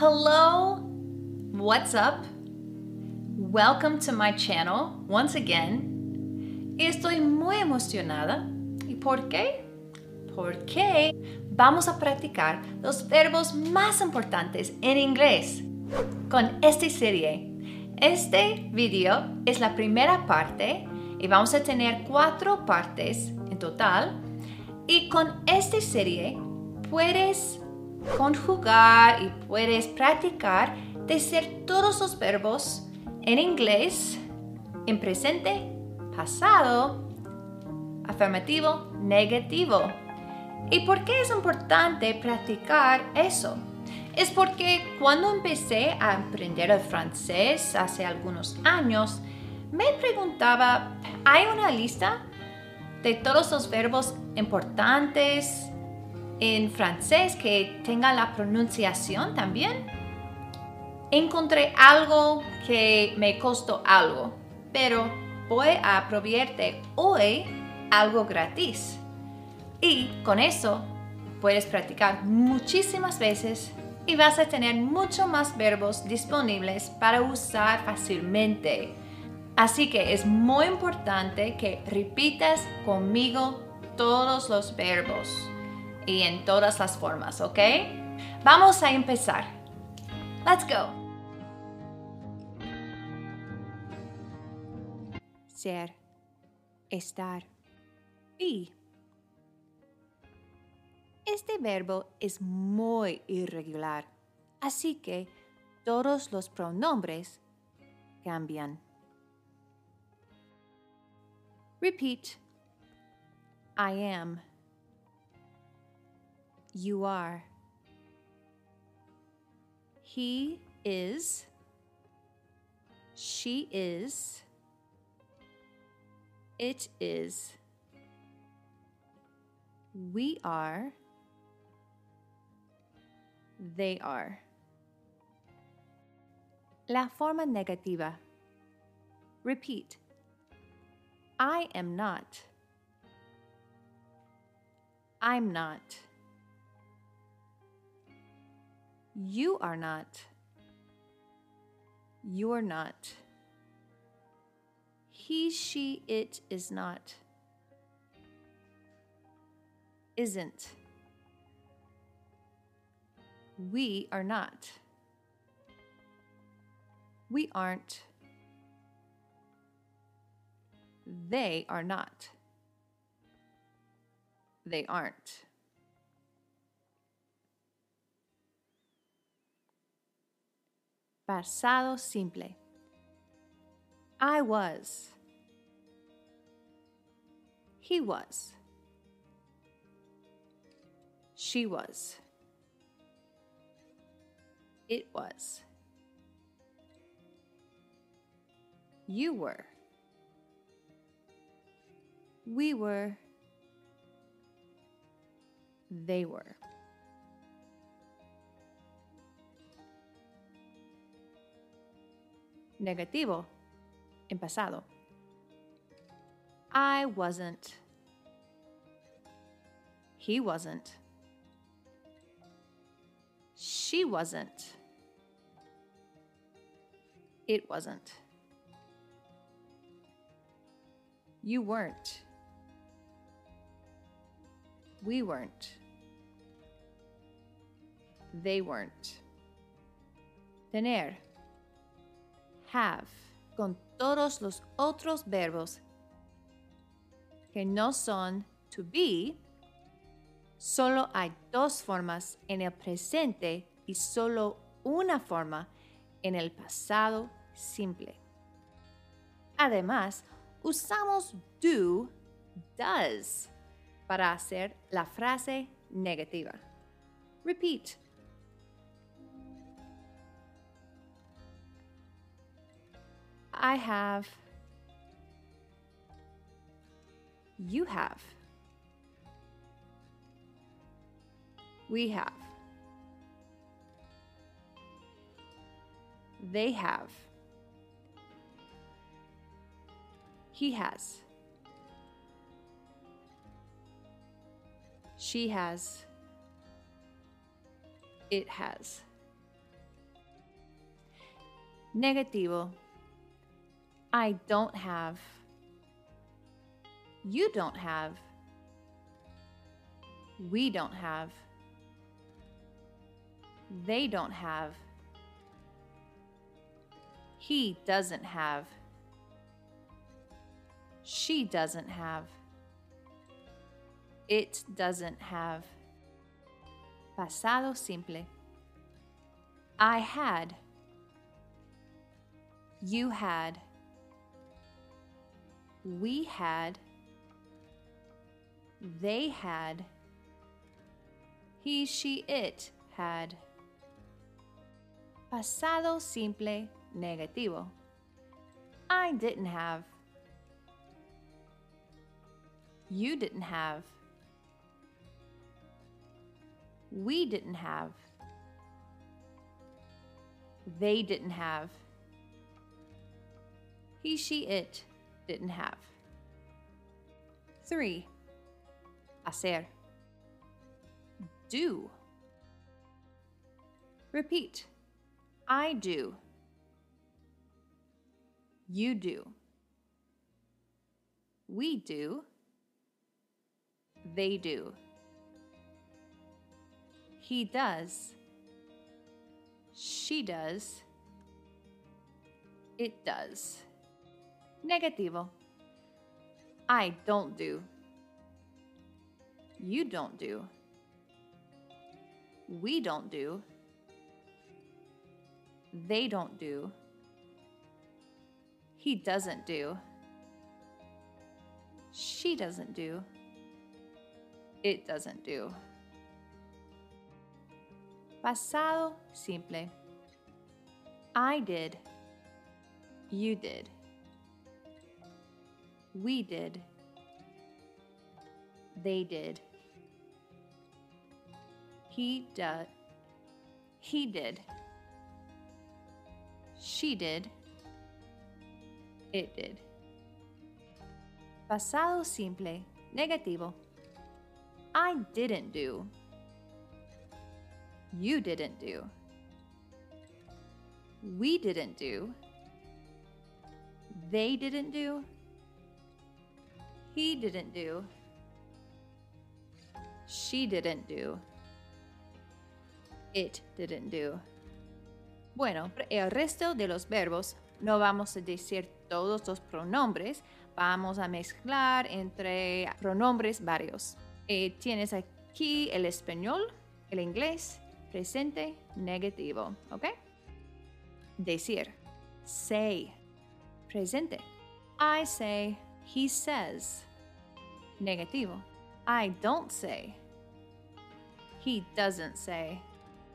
Hello, what's up? Welcome to my channel once again. Estoy muy emocionada. ¿Y por qué? Porque vamos a practicar los verbos más importantes en inglés con esta serie. Este video es la primera parte y vamos a tener cuatro partes en total. Y con esta serie puedes conjugar y puedes practicar decir todos los verbos en inglés en presente, pasado, afirmativo, negativo. ¿Y por qué es importante practicar eso? Es porque cuando empecé a aprender el francés hace algunos años, me preguntaba, ¿hay una lista de todos los verbos importantes en francés que tenga la pronunciación también. Encontré algo que me costó algo, pero voy a proveerte hoy algo gratis. Y con eso puedes practicar muchísimas veces y vas a tener mucho más verbos disponibles para usar fácilmente. Así que es muy importante que repitas conmigo todos los verbos y en todas las formas, ¿ok? Vamos a empezar. Let's go. Ser, estar y. Este verbo es muy irregular, así que todos los pronombres cambian. Repeat. I am. You are. He is. She is. It is. We are. They are. La forma negativa. Repeat. I am not. I'm not. You are not. You're not. He, she, it is not. Isn't. We are not. We aren't. They are not. They aren't. Pasado simple. I was. He was. She was. It was. You were. We were. They were. Negativo. En pasado. I wasn't. He wasn't. She wasn't. It wasn't. You weren't. We weren't. They weren't. Tener have con todos los otros verbos que no son to be, solo hay dos formas en el presente y solo una forma en el pasado simple. Además, usamos do, does, para hacer la frase negativa. Repeat. I have. You have. We have. They have. He has. She has. It has. Negativo. I don't have. You don't have. We don't have. They don't have. He doesn't have. She doesn't have. It doesn't have. Pasado simple. I had. You had. We had. They had. He, she, it had. Pasado simple negativo. I didn't have. You didn't have. We didn't have. They didn't have. He, she, it didn't have. 3. Hacer. Do. Repeat. I do. You do. We do. They do. He does. She does. It does. Negativo. I don't do. You don't do. We don't do. They don't do. He doesn't do. She doesn't do. It doesn't do. Pasado simple. I did. You did. We did. They did. He did. He did. She did. It did. Pasado simple. Negativo. I didn't do. You didn't do. We didn't do. They didn't do. He didn't do. She didn't do. It didn't do. Bueno, el resto de los verbos no vamos a decir todos los pronombres, vamos a mezclar entre pronombres varios. Eh, tienes aquí el español, el inglés, presente, negativo, ¿ok? Decir, say, presente. I say, he says. Negativo. I don't say. He doesn't say.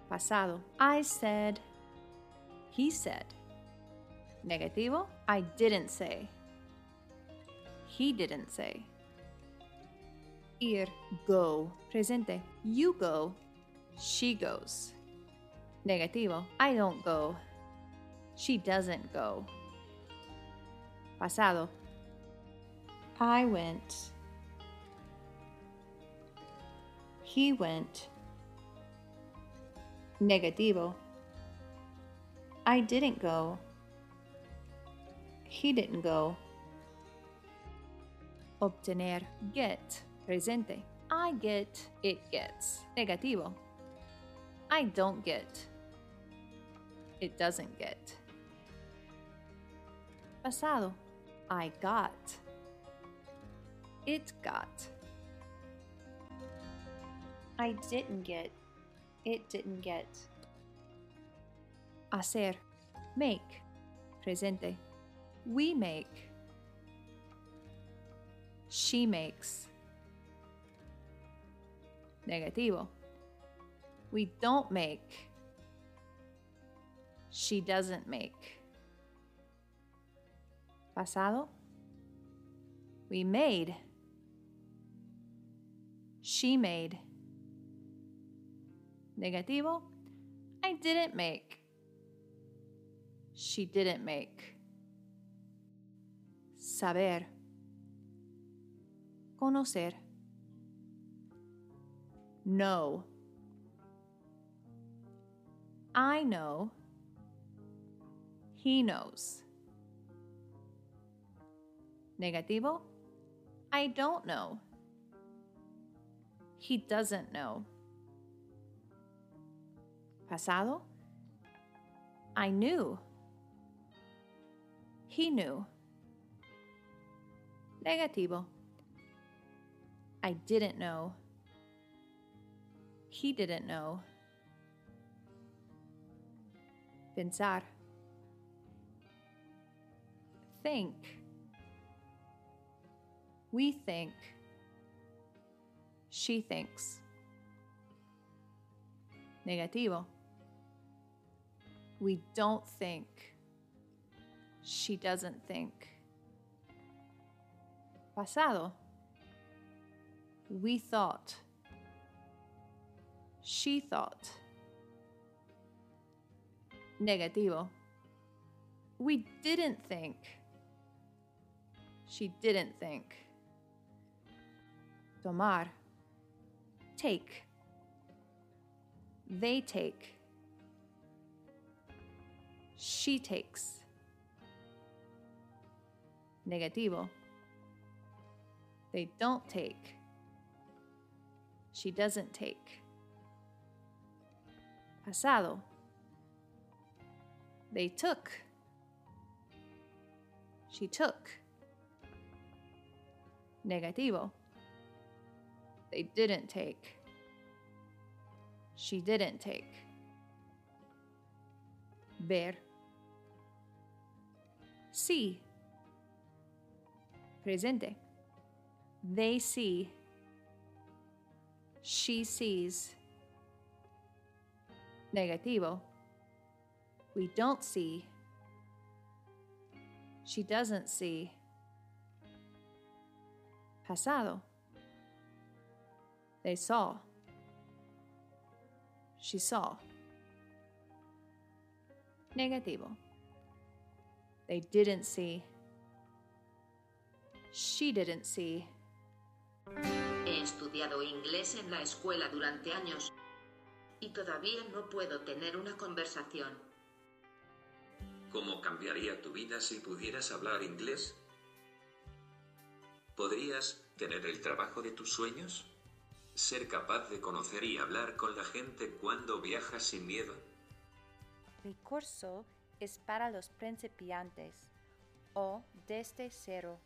Pasado. I said. He said. Negativo. I didn't say. He didn't say. Ir. Go. Presente. You go. She goes. Negativo. I don't go. She doesn't go. Pasado. I went. He went. Negativo. I didn't go. He didn't go. Obtener. Get. Presente. I get. It gets. Negativo. I don't get. It doesn't get. Pasado. I got. It got. I didn't get. It didn't get. Hacer. Make. Presente. We make. She makes. Negativo. We don't make. She doesn't make. Pasado. We made. She made. Negativo. I didn't make. She didn't make. Saber. Conocer. Know. I know. He knows. Negativo. I don't know. He doesn't know. Pasado. I knew. He knew. Negativo. I didn't know. He didn't know. Pensar. Think. We think. She thinks. Negativo. We don't think. She doesn't think. Pasado. We thought. She thought. Negativo. We didn't think. She didn't think. Tomar. Take. They take. She takes. Negativo. They don't take. She doesn't take. Pasado. They took. She took. Negativo. They didn't take. She didn't take. Ver. See. Presente. They see. She sees. Negativo. We don't see. She doesn't see. Pasado. They saw. She saw. Negativo. They didn't see. She didn't see. He estudiado inglés en la escuela durante años y todavía no puedo tener una conversación. ¿Cómo cambiaría tu vida si pudieras hablar inglés? ¿Podrías tener el trabajo de tus sueños? ¿Ser capaz de conocer y hablar con la gente cuando viajas sin miedo? Mi curso es para los principiantes o desde cero.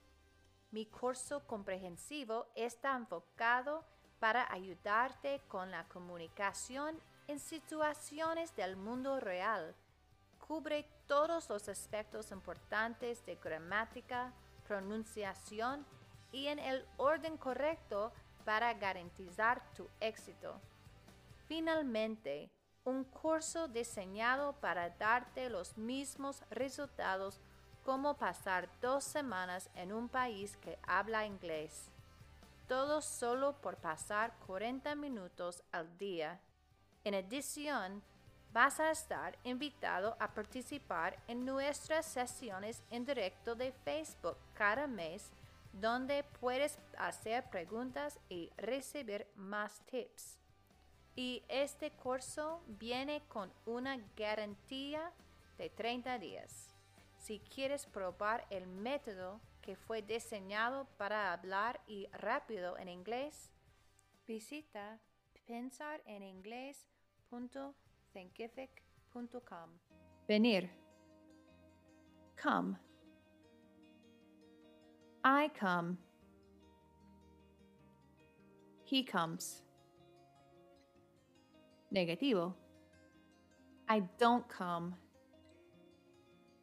Mi curso comprensivo está enfocado para ayudarte con la comunicación en situaciones del mundo real. Cubre todos los aspectos importantes de gramática, pronunciación y en el orden correcto para garantizar tu éxito. Finalmente, un curso diseñado para darte los mismos resultados como pasar dos semanas en un país que habla inglés. Todo solo por pasar 40 minutos al día. En adición, vas a estar invitado a participar en nuestras sesiones en directo de Facebook cada mes, donde puedes hacer preguntas y recibir más tips. Y este curso viene con una garantía de 30 días. Si quieres probar el método que fue diseñado para hablar y rápido en inglés, visita pensareningles.thinkific.com. Venir. Come. I come. He comes. Negativo. I don't come.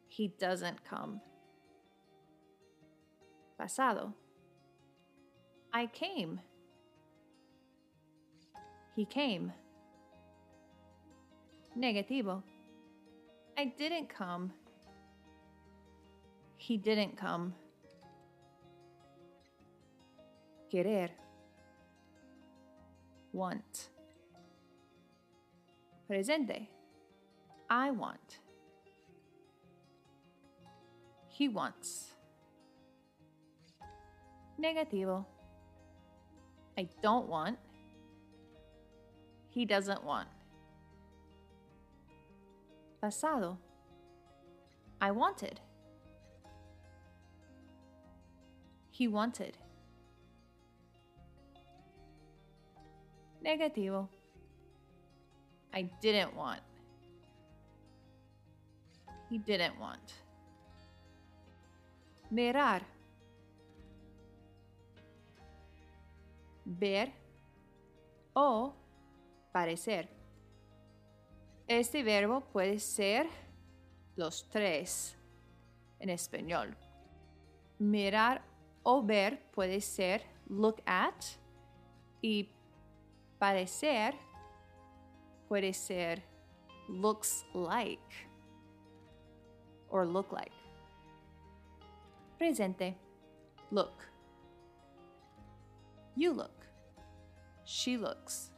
He doesn't come. Pasado. I came. He came. Negativo. I didn't come. He didn't come. Querer. Want. Presente. I want. He wants. Negativo. I don't want. He doesn't want. Pasado. I wanted. He wanted. Negativo. I didn't want. He didn't want. Mirar. Ver o parecer. Este verbo puede ser los tres en español. Mirar o ver puede ser look at y parecer ser looks like or look like. Presente. Look. You look. She looks.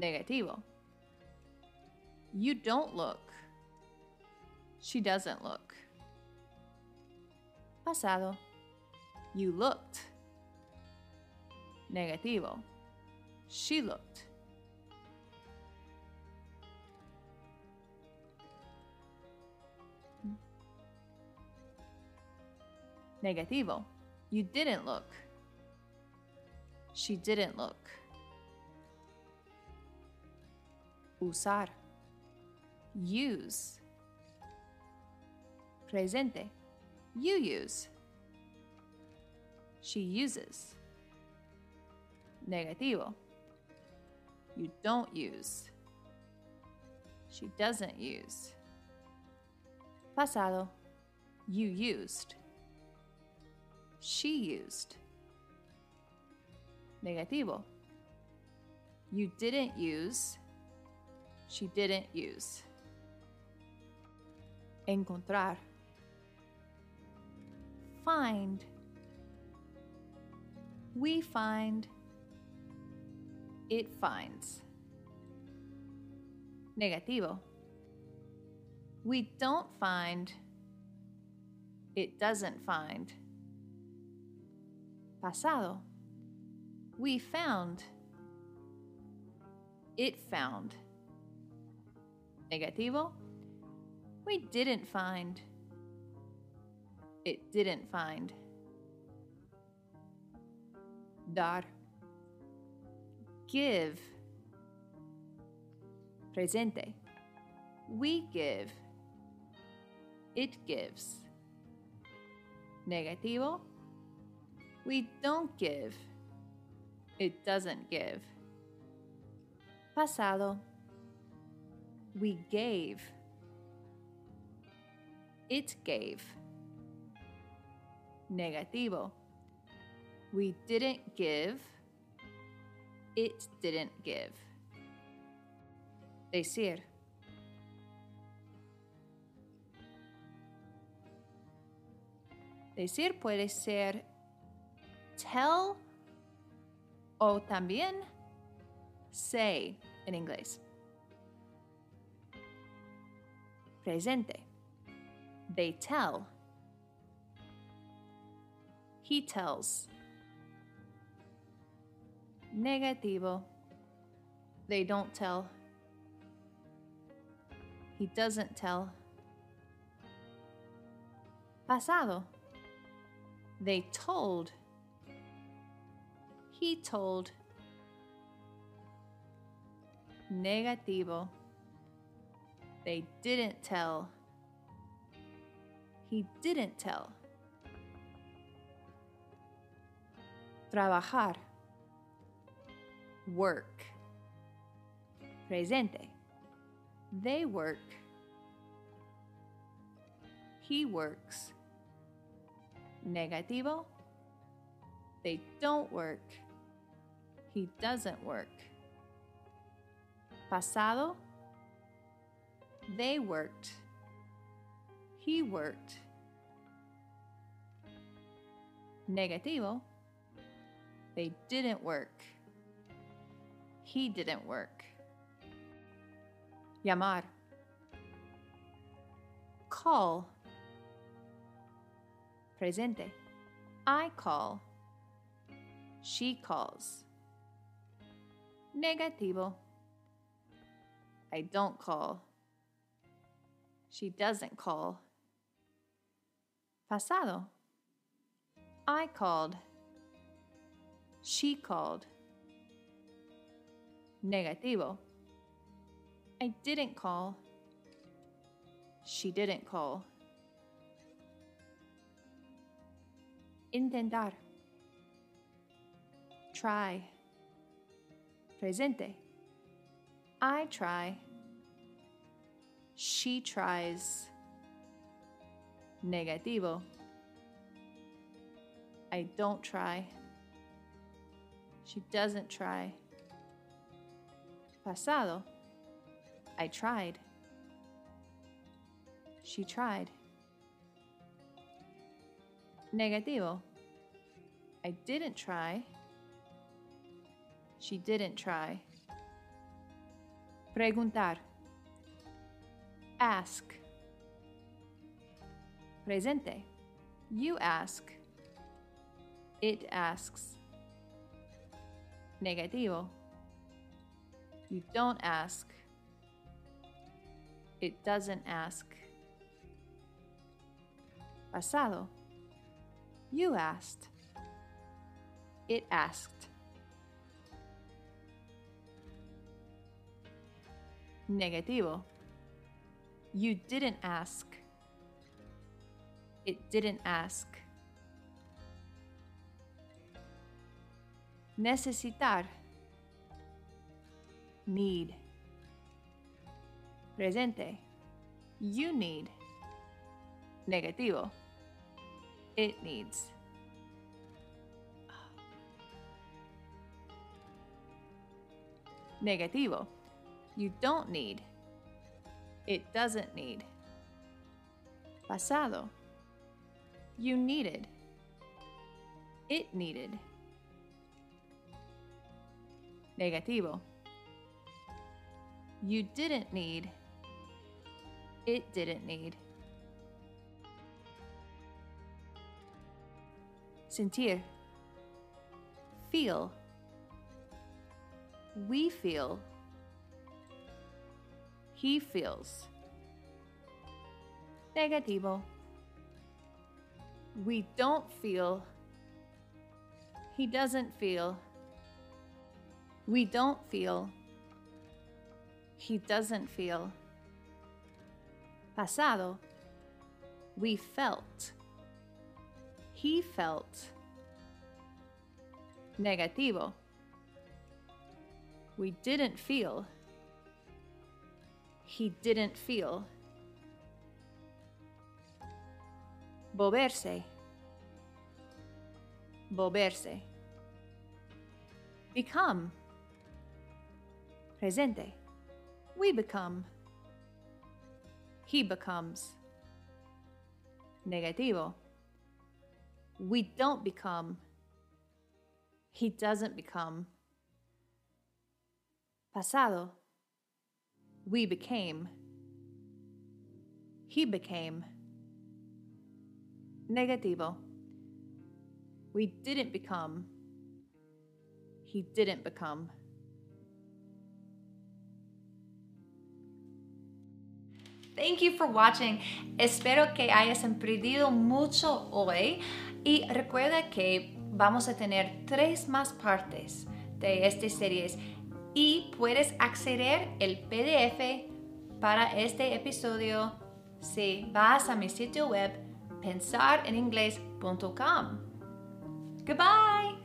Negativo. You don't look. She doesn't look. Pasado. You looked. Negativo. She looked. Negativo. You didn't look. She didn't look. Usar. Use. Presente. You use. She uses. Negativo. You don't use. She doesn't use. Pasado. You used. She used. Negativo. You didn't use. She didn't use. Encontrar. Find. We find. It finds. Negativo. We don't find. It doesn't find. Pasado. We found. It found. Negativo. We didn't find. It didn't find. Dar. Give. Presente. We give. It gives. Negativo. We don't give. It doesn't give. Pasado. We gave. It gave. Negativo. We didn't give. It didn't give. Decir. Decir puede ser tell o también say en inglés. Presente. They tell. He tells. Negativo. They don't tell. He doesn't tell. Pasado. They told. He told. Negativo. They didn't tell. He didn't tell. Trabajar. Work. Presente. They work. He works. Negativo. They don't work. He doesn't work. Pasado. They worked. He worked. Negativo. They didn't work. He didn't work. Llamar. Call. Presente. I call. She calls. Negativo. I don't call. She doesn't call. Pasado. I called. She called. Negativo. I didn't call. She didn't call. Intentar. Try. Presente. I try. She tries. Negativo. I don't try. She doesn't try. Pasado. I tried. She tried. Negativo. I didn't try. She didn't try. Preguntar. Ask. Presente. You ask. It asks. Negativo. You don't ask. It doesn't ask. Pasado. You asked. It asked. Negativo. You didn't ask. It didn't ask. Necesitar. Need. Presente. You need. Negativo. It needs. Negativo. You don't need. It doesn't need. Pasado. You needed. It needed. Negativo. You didn't need. It didn't need. Sentir. Feel. We feel. He feels. Negativo. We don't feel. He doesn't feel. We don't feel. He doesn't feel. Pasado. We felt. He felt. Negativo. We didn't feel. He didn't feel. Volverse. Volverse. Become. Presente. We become. He becomes. Negativo. We don't become. He doesn't become. Pasado. We became. He became. Negativo. We didn't become. He didn't become. Thank you for watching. Espero que hayas aprendido mucho hoy y recuerda que vamos a tener tres más partes de estas series y puedes acceder el PDF para este episodio si vas a mi sitio web pensareningles.com. Goodbye.